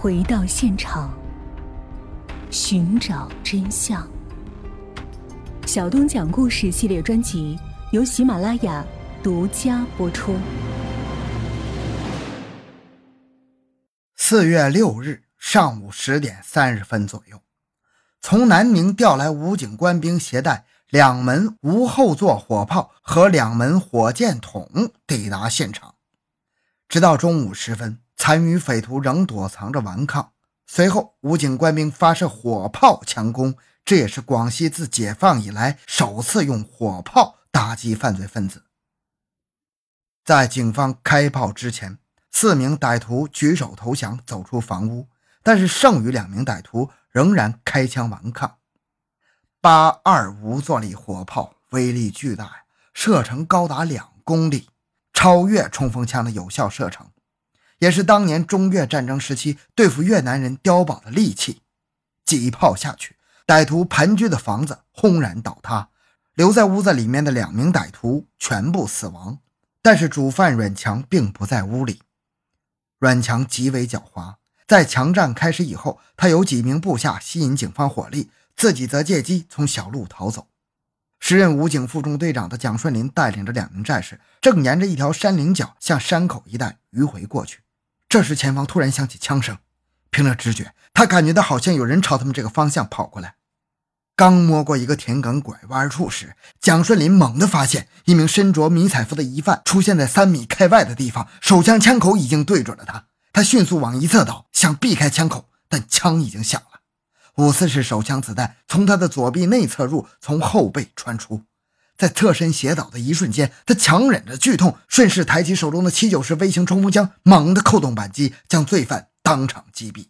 回到现场，寻找真相。小东讲故事系列专辑由喜马拉雅独家播出。四月六日上午十点三十分左右，从南宁调来武警官兵，携带两门无后座火炮和两门火箭筒抵达现场。直到中午时分，残余匪徒仍躲藏着顽抗。随后，武警官兵发射火炮强攻，这也是广西自解放以来首次用火炮打击犯罪分子。在警方开炮之前，四名歹徒举手投降，走出房屋，但是剩余两名歹徒仍然开枪顽抗。八二无坐力火炮威力巨大，射程高达两公里。超越冲锋枪的有效射程，也是当年中越战争时期对付越南人碉堡的利器。几炮下去，歹徒盘踞的房子轰然倒塌，留在屋子里面的两名歹徒全部死亡。但是主犯阮强并不在屋里。阮强极为狡猾，在强战开始以后，他有几名部下吸引警方火力，自己则借机从小路逃走。时任武警副中队长的蒋顺林带领着两名战士，正沿着一条山岭脚向山口一带迂回过去。这时，前方突然响起枪声，凭着直觉，他感觉到好像有人朝他们这个方向跑过来。刚摸过一个田埂拐弯处时，蒋顺林猛地发现一名身着迷彩服的疑犯出现在三米开外的地方，手枪枪口已经对准了他。他迅速往一侧倒，想避开枪口，但枪已经响了。五四式手枪子弹从他的左臂内侧入，从后背穿出，在侧身斜倒的一瞬间，他强忍着剧痛，顺势抬起手中的七九式微型冲锋枪，猛地扣动扳机，将罪犯当场击毙。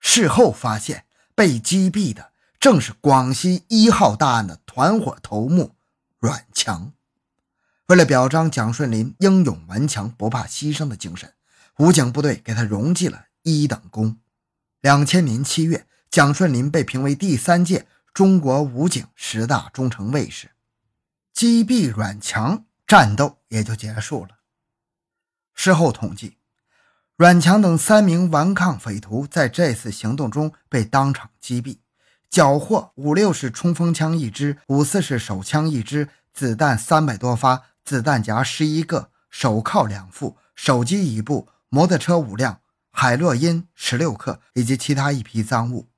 事后发现，被击毙的正是广西一号大案的团伙头目阮强。为了表彰蒋顺林英勇顽强、不怕牺牲的精神，武警部队给他荣记了一等功。两千年七月。蒋顺林被评为第三届中国武警十大忠诚卫士，击毙阮强，战斗也就结束了。事后统计，阮强等三名顽抗匪徒在这次行动中被当场击毙，缴获五六式冲锋枪一支、五四式手枪一支、子弹三百多发、子弹夹十一个、手铐两副、手机一部、摩托车五辆、海洛因十六克以及其他一批赃物。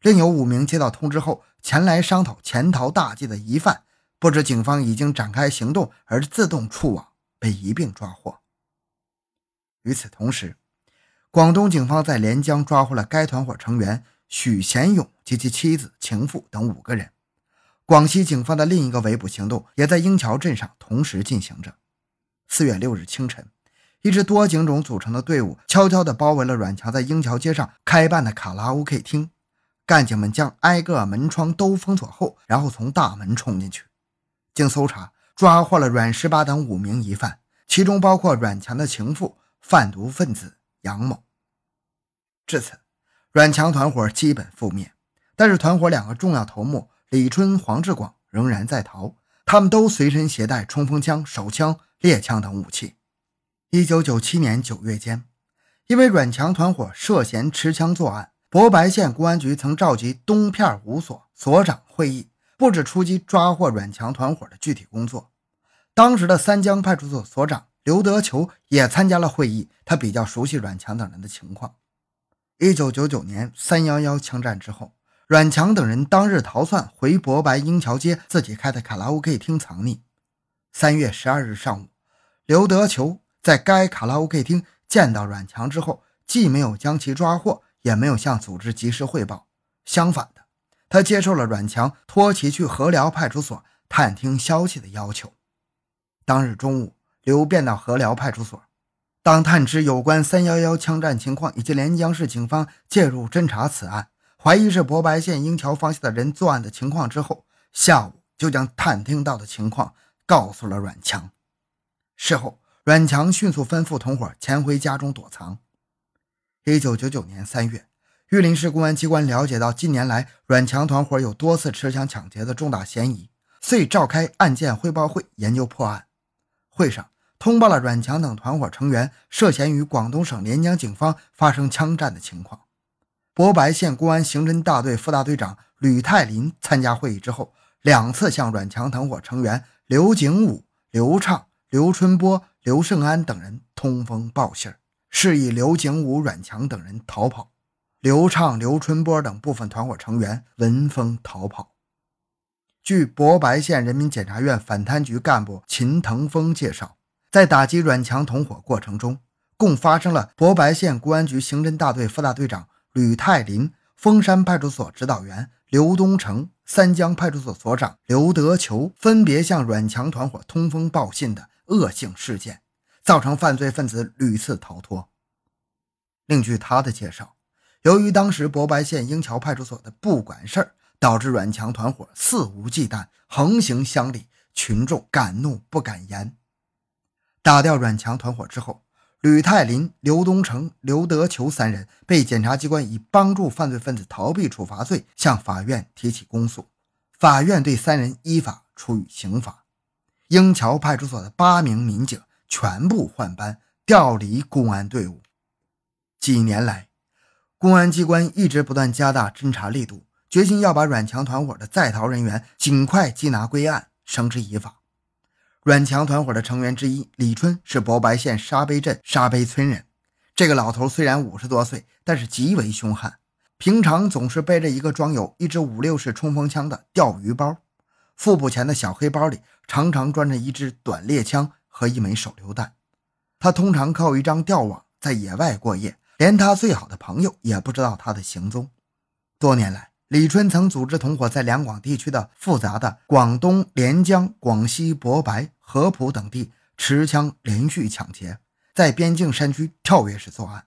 另有五名接到通知后前来商讨潜逃大计的疑犯，不知警方已经展开行动而自动触网，被一并抓获。与此同时，广东警方在连江抓获了该团伙成员许贤勇及其妻子、情妇等五个人。广西警方的另一个围捕行动也在英桥镇上同时进行着。四月六日清晨，一支多警种组成的队伍悄悄地包围了阮强在英桥街上开办的卡拉 OK 厅。干警们将挨个门窗都封锁后，然后从大门冲进去。经搜查，抓获了阮十八等五名疑犯，其中包括阮强的情妇、贩毒分子杨某。至此，阮强团伙基本覆灭。但是，团伙两个重要头目李春、黄志广仍然在逃，他们都随身携带冲锋枪、手枪、猎枪等武器。一九九七年九月间，因为阮强团伙涉嫌持枪作案。博白县公安局曾召集东片五所所长会议，布置出击抓获阮强团伙的具体工作。当时的三江派出所所长刘德球也参加了会议，他比较熟悉阮强等人的情况。一九九九年三幺幺枪战之后，阮强等人当日逃窜回博白英桥街自己开的卡拉 OK 厅藏匿。三月十二日上午，刘德球在该卡拉 OK 厅见到阮强之后，既没有将其抓获。也没有向组织及时汇报，相反，他接受了阮强托其去和辽派出所探听消息的要求。当日中午，刘便到和辽派出所，当探知有关三幺幺枪战情况以及连江市警方介入侦查此案，怀疑是博白县英桥方向的人作案的情况之后，下午就将探听到的情况告诉了阮强。事后，阮强迅速吩咐同伙潜回家中躲藏。一九九九年三月，玉林市公安机关了解到近年来阮强团伙有多次持枪抢劫的重大嫌疑，遂召开案件汇报会，研究破案。会上，通报了阮强等团伙成员涉嫌与广东省连江警方发生枪战的情况。博白县公安刑侦大队副大队长吕泰林参加会议之后，两次向阮强团伙成员刘景武、刘畅、刘春波、刘胜安等人通风报信，示意刘景武、阮强等人逃跑。刘畅、刘春波等部分团伙成员闻风逃跑。据博白县人民检察院反贪局干部秦腾峰介绍，在打击阮强同伙过程中，共发生了博白县公安局刑侦大队副大队长。吕泰林、峰山派出所指导员刘东成、三江派出所所长刘德球分别向阮强团伙通风报信的恶性事件，造成犯罪分子屡次逃脱。另据他的介绍，由于当时博白县英桥派出所的不管事儿，导致阮强团伙肆无忌惮、横行乡里，群众敢怒不敢言。打掉阮强团伙之后。吕泰林、刘东成、刘德球三人被检察机关以帮助犯罪分子逃避处罚罪向法院提起公诉，法院对三人依法处以刑罚。英桥派出所的八名民警全部换班调离公安队伍。几年来，公安机关一直不断加大侦查力度，决心要把阮强团伙的在逃人员尽快缉拿归案，绳之以法。阮强团伙的成员之一李春是博白县沙碑镇沙碑村人。这个老头虽然五十多岁，但是极为凶悍。平常总是背着一个装有一支五六式冲锋枪的钓鱼包，腹部前的小黑包里常常装着一支短猎枪和一枚手榴弹。他通常靠一张钓网在野外过夜，连他最好的朋友也不知道他的行踪。多年来，李春曾组织同伙在两广地区的复杂的广东连江、广西博白。合浦等地持枪连续抢劫，在边境山区跳跃式作案。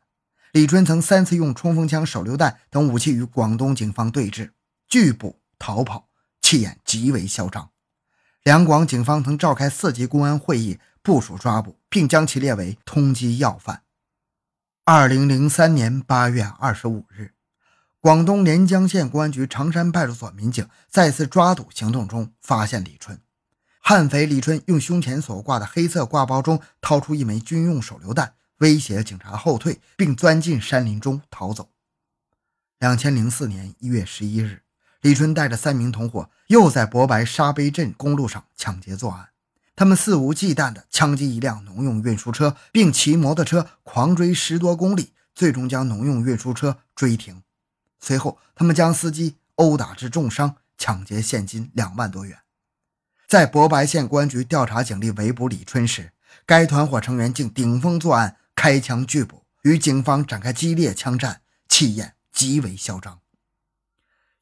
李春曾三次用冲锋枪、手榴弹等武器与广东警方对峙，拒捕逃跑，气焰极为嚣张。两广警方曾召开四级公安会议，部署抓捕，并将其列为通缉要犯。二零零三年八月二十五日，广东连江县公安局长山派出所民警再次抓捕行动中发现李春。悍匪李春用胸前所挂的黑色挂包中掏出一枚军用手榴弹，威胁警察后退，并钻进山林中逃走。两千零四年一月十一日，李春带着三名同伙又在博白沙碑镇公路上抢劫作案。他们肆无忌惮地枪击一辆农用运输车，并骑摩托车狂追十多公里，最终将农用运输车追停。随后，他们将司机殴打致重伤，抢劫现金两万多元。在博白县公安局调查警力围捕李春时，该团伙成员竟顶风作案，开枪拒捕，与警方展开激烈枪战，气焰极为嚣张。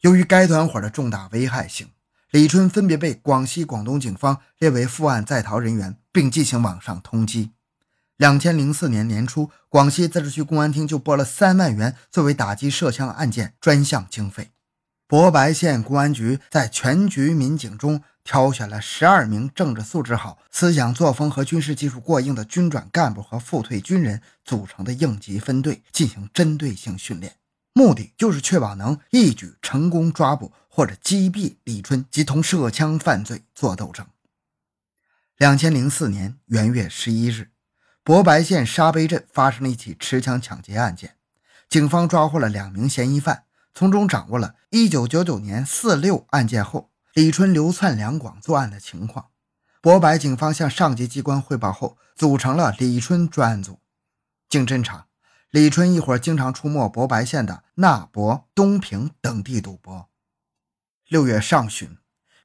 由于该团伙的重大危害性，李春分别被广西、广东警方列为负案在逃人员，并进行网上通缉。两千零四年年初，广西自治区公安厅就拨了三万元作为打击涉枪案件专项经费。博白县公安局在全局民警中。挑选了十二名政治素质好、思想作风和军事技术过硬的军转干部和复退军人组成的应急分队，进行针对性训练，目的就是确保能一举成功抓捕或者击毙李春及同涉枪犯罪作斗争。两千零四年元月十一日，博白县沙碑镇发生了一起持枪抢劫案件，警方抓获了两名嫌疑犯，从中掌握了一九九九年四六案件后。李春流窜两广作案的情况，博白警方向上级机关汇报后，组成了李春专案组。经侦查，李春一伙经常出没博白县的纳博、东平等地赌博。六月上旬，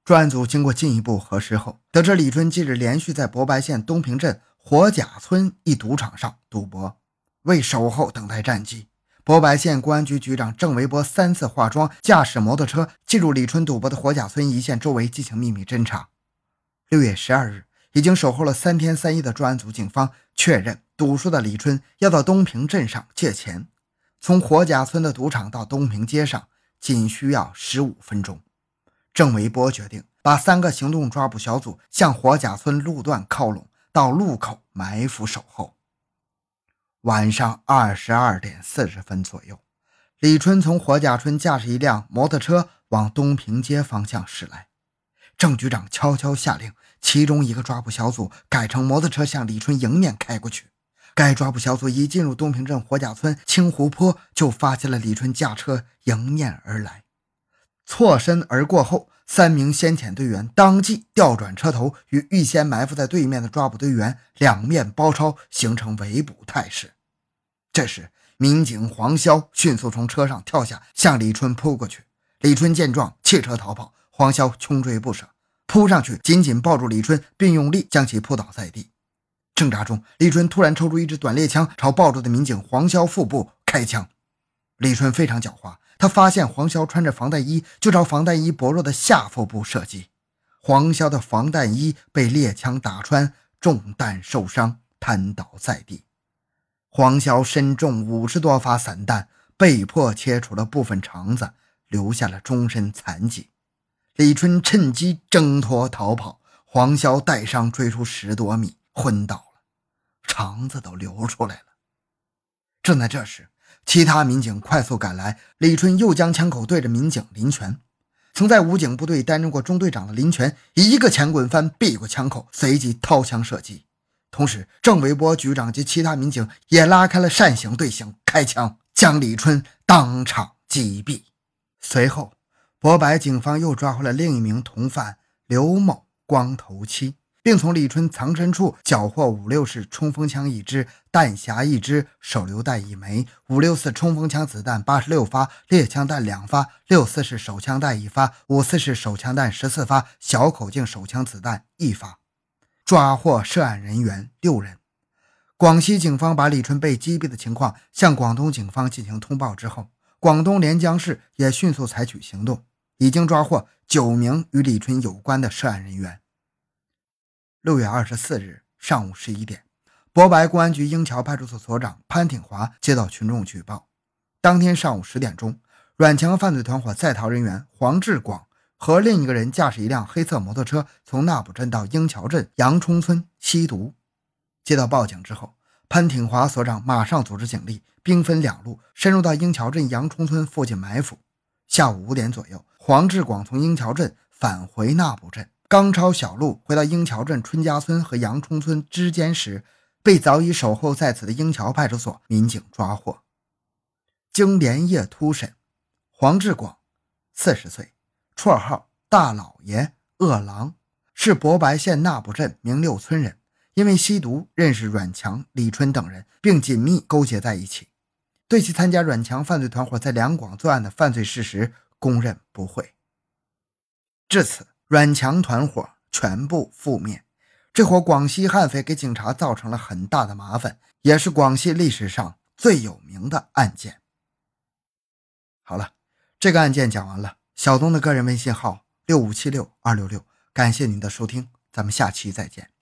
专案组经过进一步核实后，得知李春近日连续在博白县东平镇火甲村一赌场上赌博，为守候等待战机。博白县公安局局长郑维波三次化妆，驾驶摩托车进入李春赌博的火甲村一线周围进行秘密侦查。六月十二日，已经守候了三天三夜的专案组警方确认，赌输的李春要到东平镇上借钱，从火甲村的赌场到东平街上仅需要十五分钟。郑维波决定把三个行动抓捕小组向火甲村路段靠拢，到路口埋伏守候。晚上二十二点四十分左右，李春从火甲村驾驶一辆摩托车往东平街方向驶来。郑局长悄悄下令其中一个抓捕小组改成摩托车向李春迎面开过去。该抓捕小组一进入东平镇火甲村青湖坡，就发现了李春驾车迎面而来，错身而过后，三名先遣队员当即调转车头，与预先埋伏在对面的抓捕队员两面包抄，形成围捕态势。这时，民警黄潇迅速从车上跳下，向李春扑过去。李春见状，弃车逃跑，黄潇穷追不舍，扑上去紧紧抱住李春，并用力将其扑倒在地。挣扎中，李春突然抽出一支短猎枪，朝抱住的民警黄潇腹部开枪。李春非常狡猾，他发现黄潇穿着防弹衣，就朝防弹衣薄弱的下腹部射击。黄潇的防弹衣被猎枪打穿，中弹受伤，瘫倒在地。黄潇身中五十多发散弹，被迫切除了部分肠子，留下了终身残疾。李春趁机挣脱逃跑，黄潇带伤追出十多米。昏倒了，肠子都流出来了。正在这时，其他民警快速赶来，李春又将枪口对着民警林全。曾在武警部队担任过中队长的林全，一个前滚翻避过枪口，随即掏枪射击。同时，郑维波局长及其他民警也拉开了扇形队形，开枪将李春当场击毙。随后，博白警方又抓获了另一名同犯刘某，光头七。并从李春藏身处缴获五六式冲锋枪一支、弹匣一支、手榴弹一枚、五六四冲锋枪子弹八十六发、猎枪弹两发、六四式手枪弹一发、五四式手枪弹十四发、小口径手枪子弹一发，抓获涉案人员六人。广西警方把李春被击毙的情况向广东警方进行通报之后，广东连江市也迅速采取行动，已经抓获九名与李春有关的涉案人员。六月二十四日上午十一点，博白公安局英桥派出所所长潘挺华接到群众举报，当天上午十点钟，阮强犯罪团伙在逃人员黄志广和另一个人驾驶一辆黑色摩托车从纳卜镇到英桥镇杨冲村吸毒。接到报警之后，潘挺华所长马上组织警力，兵分两路深入到英桥镇杨冲村附近埋伏。下午五点左右，黄志广从英桥镇返回纳卜镇。刚抄小路回到英桥镇春家村和杨冲村之间时，被早已守候在此的英桥派出所民警抓获。经连夜突审，黄志广，四十岁，绰号大老爷、饿狼，是博白县纳卜镇明六村人。因为吸毒认识阮强、李春等人，并紧密勾结在一起。对其参加阮强犯罪团伙在两广作案的犯罪事实供认不讳。至此。阮强团伙全部覆灭，这伙广西悍匪给警察造成了很大的麻烦，也是广西历史上最有名的案件。好了，这个案件讲完了。小东的个人微信号六五七六二六六，感谢您的收听，咱们下期再见。